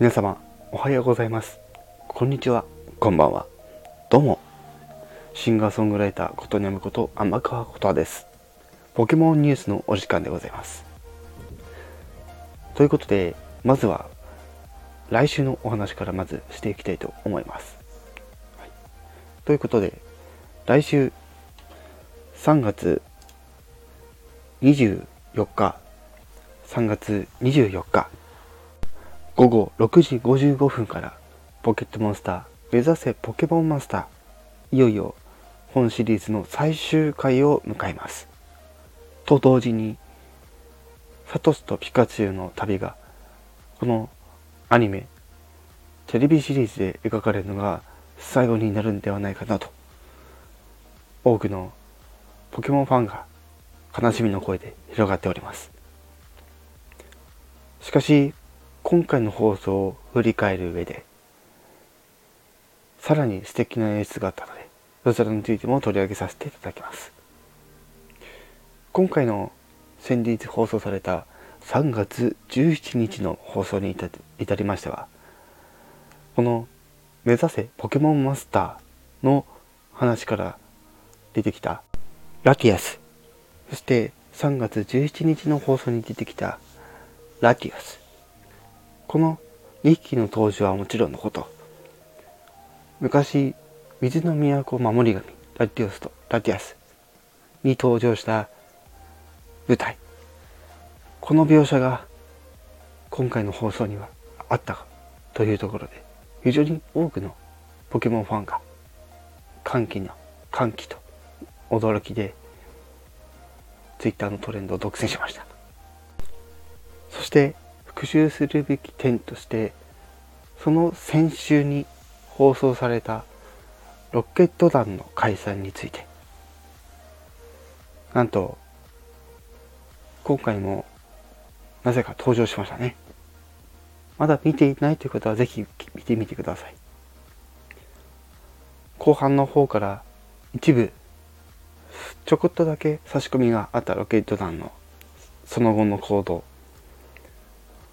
皆様おはようございます。こんにちは。こんばんは。どうも。シンガーソングライターことにゃむこと天川ことです。ポケモンニュースのお時間でございます。ということでまずは来週のお話からまずしていきたいと思います、はい、ということで来週3月24日3月24日午後6時55分からポケットモンスター目指せポケモンマスター。いよいよ本シリーズの最終回を迎えます。と同時にサトシとピカチュウの旅がこのアニメテレビシリーズで描かれるのが最後になるんではないかなと。多くのポケモンファンが悲しみの声で広がっております。しかし今回の放送を振り返る上でさらに素敵な演出があったのでそちらについても取り上げさせていただきます。今回の先日放送された3月17日の放送に至りましてはこの「目指せポケモンマスター」の話から出てきたラティアス。そして3月17日の放送に出てきたラティアス。この2匹の当時はもちろんのこと。昔水の都守り神ラティオスとラティアスに登場した舞台。この描写が今回の放送にはあったというところで非常に多くのポケモンファンが歓喜の歓喜と驚きで Twitter のトレンドを独占しました。そして復習するべき点としてその先週に放送されたロケット団の解散について。なんと今回もなぜか登場しましたね。まだ見ていないという方はぜひ見てみてください。後半の方から一部ちょこっとだけ差し込みがあったロケット団のその後の行動。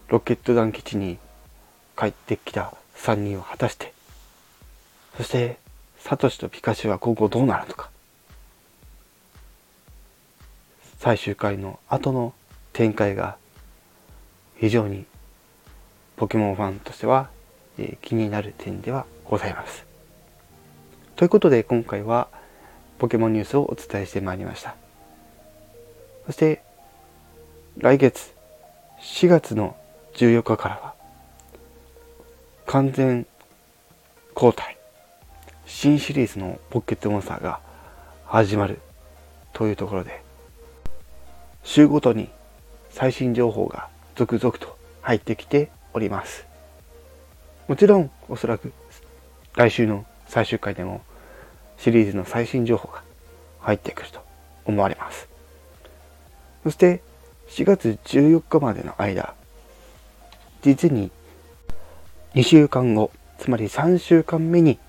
ロケット団基地に帰ってきた3人を果たしてそしてサトシとピカチュは今後どうなるのか最終回の後の展開が非常にポケモンファンとしては、え、気になる点ではございます。ということで今回はポケモンニュースをお伝えしてまいりました。そして来月4月の14日からは完全交代。新シリーズのポケットモンスターが始まるというところで週ごとに最新情報が続々と入ってきております。もちろんおそらく来週の最終回でもシリーズの最新情報が入ってくると思われます。そして4月14日までの間実に2週間後、つまり3週間目に、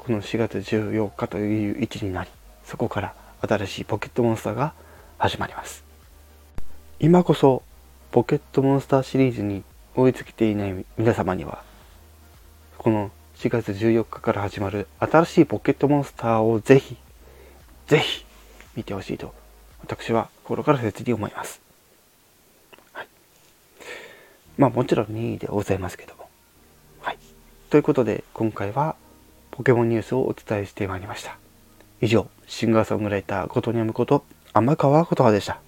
この4月14日という位置になり、そこから新しいポケットモンスターが始まります。今こそ、ポケットモンスターシリーズに追いつけていない皆様には、この4月14日から始まる新しいポケットモンスターをぜひ、ぜひ見てほしいと、私は心から切に思います。まあもちろん任意でございますけども。はい。ということで今回はポケモンニュースをお伝えしてまいりました。以上、シンガーソングライターことにゃむこと天川琴葉でした。